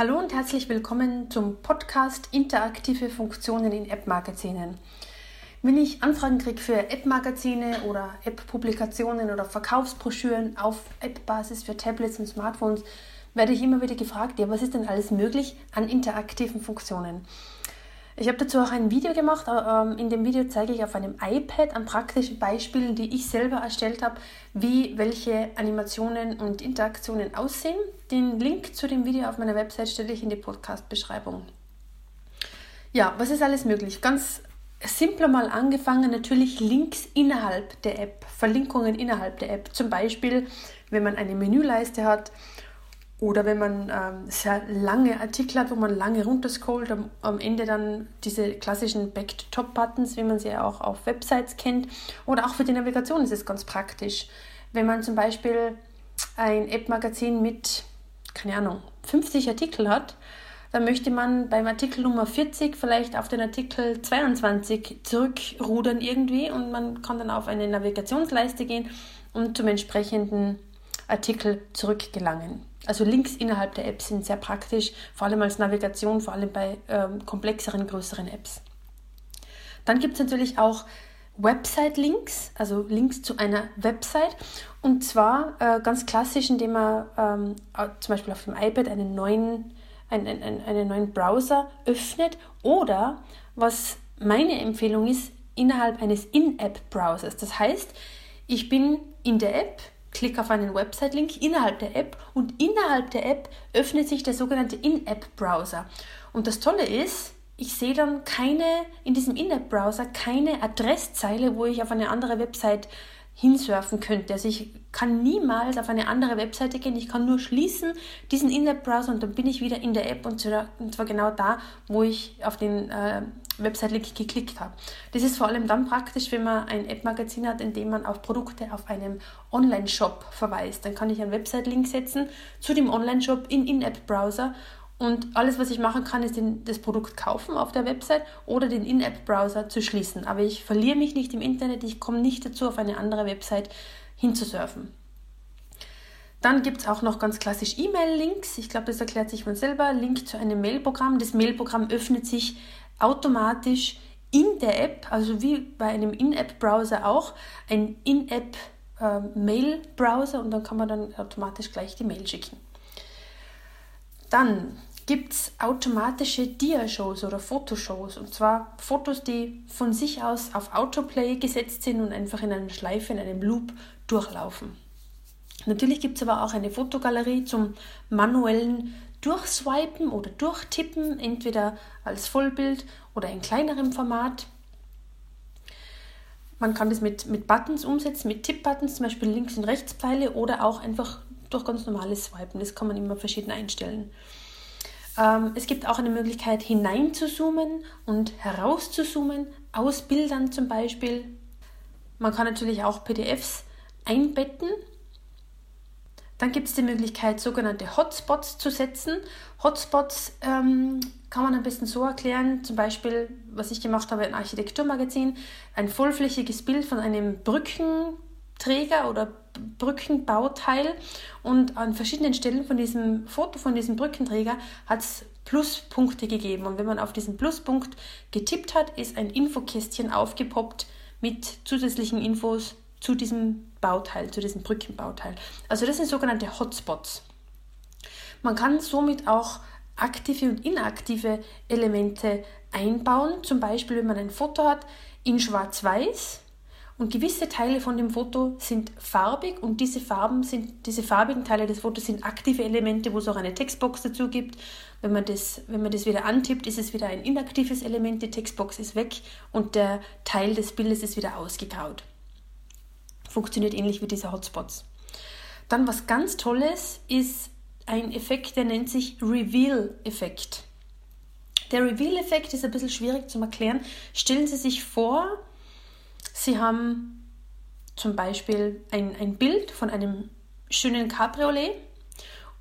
Hallo und herzlich willkommen zum Podcast Interaktive Funktionen in App-Magazinen. Wenn ich Anfragen kriege für App-Magazine oder App-Publikationen oder Verkaufsbroschüren auf App-Basis für Tablets und Smartphones, werde ich immer wieder gefragt, ja, was ist denn alles möglich an interaktiven Funktionen? Ich habe dazu auch ein Video gemacht. Ähm, in dem Video zeige ich auf einem iPad an praktischen Beispielen, die ich selber erstellt habe, wie welche Animationen und Interaktionen aussehen. Den Link zu dem Video auf meiner Website stelle ich in die Podcast-Beschreibung. Ja, was ist alles möglich? Ganz simpler mal angefangen, natürlich Links innerhalb der App, Verlinkungen innerhalb der App. Zum Beispiel, wenn man eine Menüleiste hat oder wenn man ähm, sehr lange Artikel hat, wo man lange runterscrollt, am, am Ende dann diese klassischen Back-to-Top-Buttons, wie man sie auch auf Websites kennt. Oder auch für die Navigation ist es ganz praktisch. Wenn man zum Beispiel ein App-Magazin mit, keine Ahnung, 50 Artikeln hat, dann möchte man beim Artikel Nummer 40 vielleicht auf den Artikel 22 zurückrudern irgendwie und man kann dann auf eine Navigationsleiste gehen und zum entsprechenden Artikel zurückgelangen. Also Links innerhalb der App sind sehr praktisch, vor allem als Navigation, vor allem bei ähm, komplexeren, größeren Apps. Dann gibt es natürlich auch Website-Links, also Links zu einer Website. Und zwar äh, ganz klassisch, indem man ähm, zum Beispiel auf dem iPad einen neuen, einen, einen, einen neuen Browser öffnet oder was meine Empfehlung ist, innerhalb eines In-App-Browsers. Das heißt, ich bin in der App, klicke auf einen Website-Link innerhalb der App und innerhalb der App öffnet sich der sogenannte In-App-Browser. Und das Tolle ist, ich sehe dann keine, in diesem In-App-Browser keine Adresszeile, wo ich auf eine andere Website hinsurfen könnte. Also ich kann niemals auf eine andere Webseite gehen, ich kann nur schließen diesen In-App-Browser und dann bin ich wieder in der App und zwar genau da, wo ich auf den äh, Website-Link geklickt habe. Das ist vor allem dann praktisch, wenn man ein App-Magazin hat, in dem man auf Produkte auf einem Online-Shop verweist. Dann kann ich einen Website-Link setzen zu dem Online-Shop in In-App-Browser und alles, was ich machen kann, ist den, das Produkt kaufen auf der Website oder den In-App-Browser zu schließen. Aber ich verliere mich nicht im Internet, ich komme nicht dazu, auf eine andere Website hinzusurfen. Dann gibt es auch noch ganz klassisch E-Mail-Links. Ich glaube, das erklärt sich von selber. Link zu einem Mail-Programm. Das Mail-Programm öffnet sich automatisch in der App, also wie bei einem In-App-Browser auch, ein In-App-Mail-Browser ähm, und dann kann man dann automatisch gleich die Mail schicken. Dann gibt es automatische Dia-Shows oder Fotoshows. Und zwar Fotos, die von sich aus auf Autoplay gesetzt sind und einfach in einer Schleife, in einem Loop durchlaufen. Natürlich gibt es aber auch eine Fotogalerie zum manuellen Durchswipen oder Durchtippen, entweder als Vollbild oder in kleinerem Format. Man kann das mit, mit Buttons umsetzen, mit Tipp-Buttons, zum Beispiel Links- und Rechtspfeile oder auch einfach durch ganz normales Swipen. Das kann man immer verschieden einstellen. Ähm, es gibt auch eine Möglichkeit hinein zu zoomen und heraus zu zoomen, aus Bildern zum Beispiel. Man kann natürlich auch PDFs einbetten. Dann gibt es die Möglichkeit, sogenannte Hotspots zu setzen. Hotspots ähm, kann man am besten so erklären, zum Beispiel, was ich gemacht habe, ein Architekturmagazin, ein vollflächiges Bild von einem Brückenträger oder Brückenbauteil und an verschiedenen Stellen von diesem Foto von diesem Brückenträger hat es Pluspunkte gegeben. Und wenn man auf diesen Pluspunkt getippt hat, ist ein Infokästchen aufgepoppt mit zusätzlichen Infos zu diesem Bauteil, zu diesem Brückenbauteil. Also das sind sogenannte Hotspots. Man kann somit auch aktive und inaktive Elemente einbauen. Zum Beispiel, wenn man ein Foto hat in Schwarz-Weiß und gewisse Teile von dem Foto sind farbig und diese Farben sind, diese farbigen Teile des Fotos sind aktive Elemente, wo es auch eine Textbox dazu gibt. Wenn man das, wenn man das wieder antippt, ist es wieder ein inaktives Element, die Textbox ist weg und der Teil des Bildes ist wieder ausgegraut. Funktioniert ähnlich wie diese Hotspots. Dann was ganz Tolles ist ein Effekt, der nennt sich Reveal-Effekt. Der Reveal-Effekt ist ein bisschen schwierig zu erklären. Stellen Sie sich vor, Sie haben zum Beispiel ein, ein Bild von einem schönen Cabriolet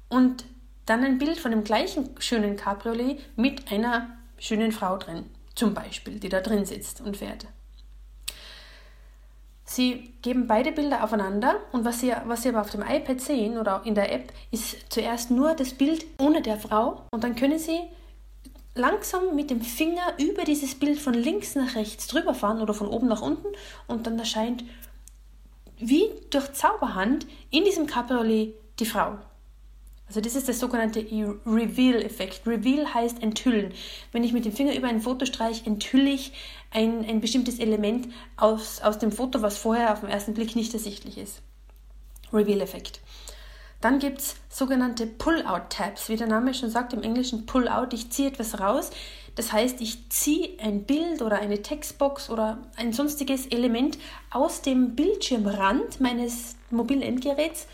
und dann ein Bild von dem gleichen schönen Cabriolet mit einer schönen Frau drin, zum Beispiel, die da drin sitzt und fährt. Sie geben beide Bilder aufeinander und was Sie, was Sie aber auf dem iPad sehen oder in der App, ist zuerst nur das Bild ohne der Frau und dann können Sie langsam mit dem Finger über dieses Bild von links nach rechts drüber fahren oder von oben nach unten und dann erscheint wie durch Zauberhand in diesem Cabriolet die Frau. Also das ist der sogenannte Reveal-Effekt. Reveal heißt enthüllen. Wenn ich mit dem Finger über ein Foto streiche, enthülle ich ein, ein bestimmtes Element aus, aus dem Foto, was vorher auf den ersten Blick nicht ersichtlich ist. Reveal-Effekt. Dann gibt es sogenannte Pull-out-Tabs, wie der Name schon sagt, im Englischen Pull-out, ich ziehe etwas raus. Das heißt, ich ziehe ein Bild oder eine Textbox oder ein sonstiges Element aus dem Bildschirmrand meines mobilen Endgeräts.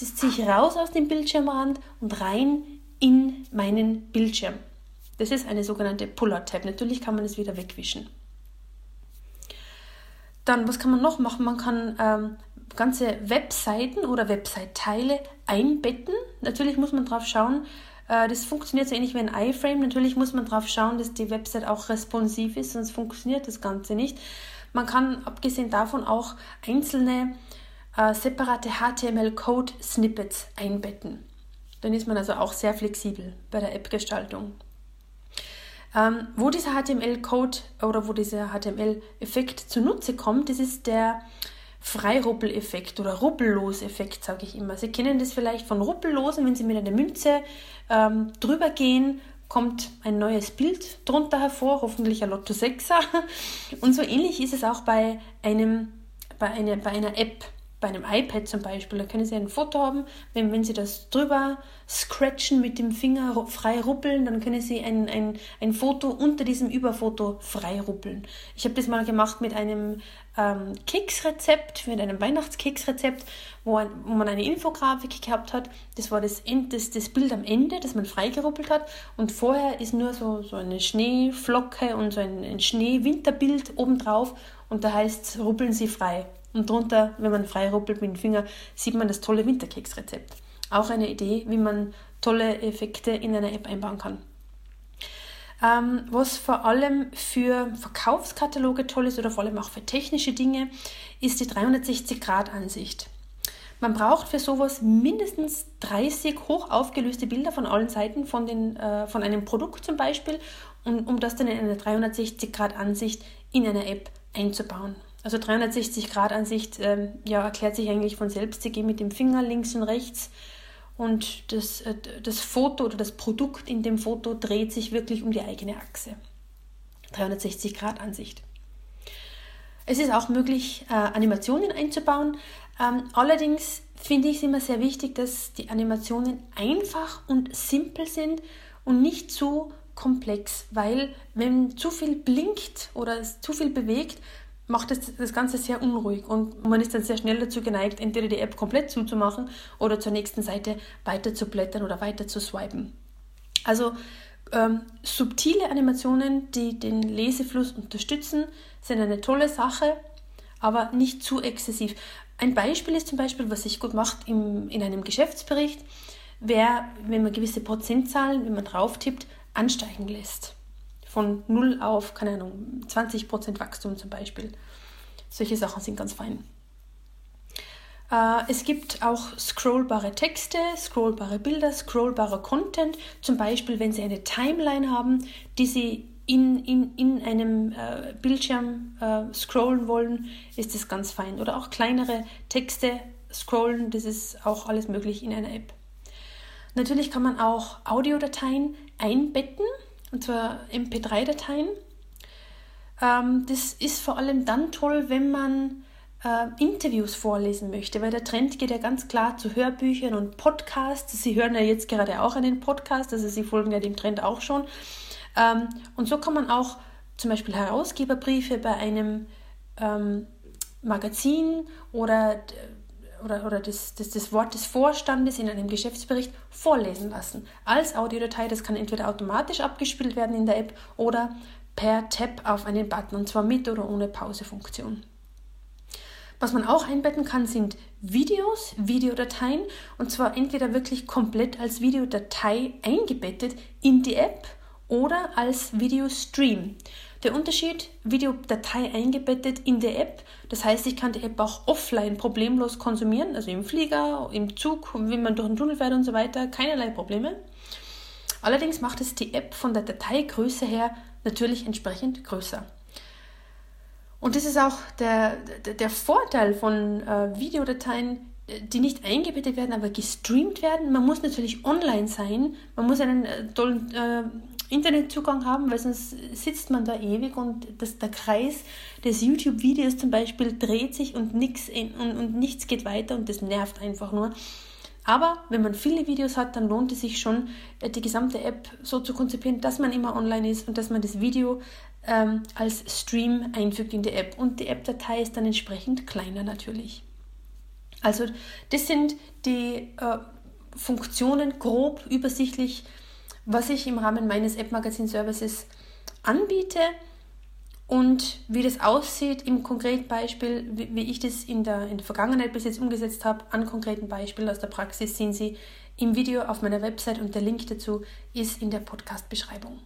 Das ziehe ich raus aus dem Bildschirmrand und rein in meinen Bildschirm. Das ist eine sogenannte Pull-out-Tab. Natürlich kann man es wieder wegwischen. Dann, was kann man noch machen? Man kann ähm, ganze Webseiten oder Website-Teile einbetten. Natürlich muss man darauf schauen, äh, das funktioniert so ähnlich wie ein iFrame. Natürlich muss man darauf schauen, dass die Website auch responsiv ist, sonst funktioniert das Ganze nicht. Man kann abgesehen davon auch einzelne äh, separate HTML-Code-Snippets einbetten. Dann ist man also auch sehr flexibel bei der App-Gestaltung. Ähm, wo dieser HTML-Code oder wo dieser HTML-Effekt zunutze kommt, das ist der Freiruppeleffekt oder Ruppellos-Effekt, sage ich immer. Sie kennen das vielleicht von Ruppellosen, wenn Sie mit einer Münze ähm, drüber gehen, kommt ein neues Bild drunter hervor, hoffentlich ein Lotto 6er. Und so ähnlich ist es auch bei, einem, bei, eine, bei einer App bei einem iPad zum Beispiel, da können Sie ein Foto haben, wenn, wenn Sie das drüber scratchen mit dem Finger frei ruppeln, dann können Sie ein, ein, ein Foto unter diesem Überfoto frei ruppeln. Ich habe das mal gemacht mit einem ähm, Keksrezept, mit einem Weihnachtskeksrezept, wo, ein, wo man eine Infografik gehabt hat. Das war das, End, das, das Bild am Ende, das man freigeruppelt hat. Und vorher ist nur so, so eine Schneeflocke und so ein, ein Schneewinterbild obendrauf. Und da heißt es, ruppeln Sie frei. Und drunter, wenn man frei ruppelt mit dem Finger, sieht man das tolle Winterkeksrezept. Auch eine Idee, wie man tolle Effekte in einer App einbauen kann. Ähm, was vor allem für Verkaufskataloge toll ist oder vor allem auch für technische Dinge, ist die 360-Grad-Ansicht. Man braucht für sowas mindestens 30 hoch aufgelöste Bilder von allen Seiten von, den, äh, von einem Produkt zum Beispiel, um, um das dann in eine 360-Grad-Ansicht in einer App einzubauen. Also 360-Grad-Ansicht ähm, ja, erklärt sich eigentlich von selbst. Sie gehen mit dem Finger links und rechts und das, äh, das Foto oder das Produkt in dem Foto dreht sich wirklich um die eigene Achse. 360-Grad-Ansicht. Es ist auch möglich, äh, Animationen einzubauen. Ähm, allerdings finde ich es immer sehr wichtig, dass die Animationen einfach und simpel sind und nicht zu komplex, weil wenn zu viel blinkt oder zu viel bewegt, macht das, das Ganze sehr unruhig und man ist dann sehr schnell dazu geneigt, entweder die App komplett zuzumachen oder zur nächsten Seite weiter zu blättern oder weiter zu swipen. Also ähm, subtile Animationen, die den Lesefluss unterstützen, sind eine tolle Sache, aber nicht zu exzessiv. Ein Beispiel ist zum Beispiel, was sich gut macht im, in einem Geschäftsbericht, wäre, wenn man gewisse Prozentzahlen, wenn man drauf tippt, ansteigen lässt von 0 auf, keine Ahnung, 20% Wachstum zum Beispiel. Solche Sachen sind ganz fein. Äh, es gibt auch scrollbare Texte, scrollbare Bilder, scrollbarer Content. Zum Beispiel, wenn Sie eine Timeline haben, die Sie in, in, in einem äh, Bildschirm äh, scrollen wollen, ist das ganz fein. Oder auch kleinere Texte scrollen, das ist auch alles möglich in einer App. Natürlich kann man auch Audiodateien einbetten und zwar MP3-Dateien. Ähm, das ist vor allem dann toll, wenn man äh, Interviews vorlesen möchte, weil der Trend geht ja ganz klar zu Hörbüchern und Podcasts. Sie hören ja jetzt gerade auch einen Podcast, also Sie folgen ja dem Trend auch schon. Ähm, und so kann man auch zum Beispiel Herausgeberbriefe bei einem ähm, Magazin oder oder, oder das, das, das Wort des Vorstandes in einem Geschäftsbericht vorlesen lassen. Als Audiodatei, das kann entweder automatisch abgespielt werden in der App oder per Tap auf einen Button und zwar mit oder ohne Pausefunktion. Was man auch einbetten kann, sind Videos, Videodateien und zwar entweder wirklich komplett als Videodatei eingebettet in die App oder als Videostream. Der Unterschied, Videodatei eingebettet in der App, das heißt, ich kann die App auch offline problemlos konsumieren, also im Flieger, im Zug, wenn man durch den Tunnel fährt und so weiter, keinerlei Probleme. Allerdings macht es die App von der Dateigröße her natürlich entsprechend größer. Und das ist auch der, der, Vorteil von äh, Videodateien, die nicht eingebettet werden, aber gestreamt werden. Man muss natürlich online sein, man muss einen äh, tollen äh, Internetzugang haben, weil sonst sitzt man da ewig und das, der Kreis des YouTube-Videos zum Beispiel dreht sich und, nix in, und, und nichts geht weiter und das nervt einfach nur. Aber wenn man viele Videos hat, dann lohnt es sich schon, äh, die gesamte App so zu konzipieren, dass man immer online ist und dass man das Video ähm, als Stream einfügt in die App. Und die App-Datei ist dann entsprechend kleiner natürlich. Also das sind die äh, Funktionen grob übersichtlich was ich im Rahmen meines App Magazin Services anbiete und wie das aussieht im konkreten Beispiel, wie, wie ich das in der, in der Vergangenheit bis jetzt umgesetzt habe, an konkreten Beispielen aus der Praxis, sehen Sie im Video auf meiner Website und der Link dazu ist in der Podcast-Beschreibung.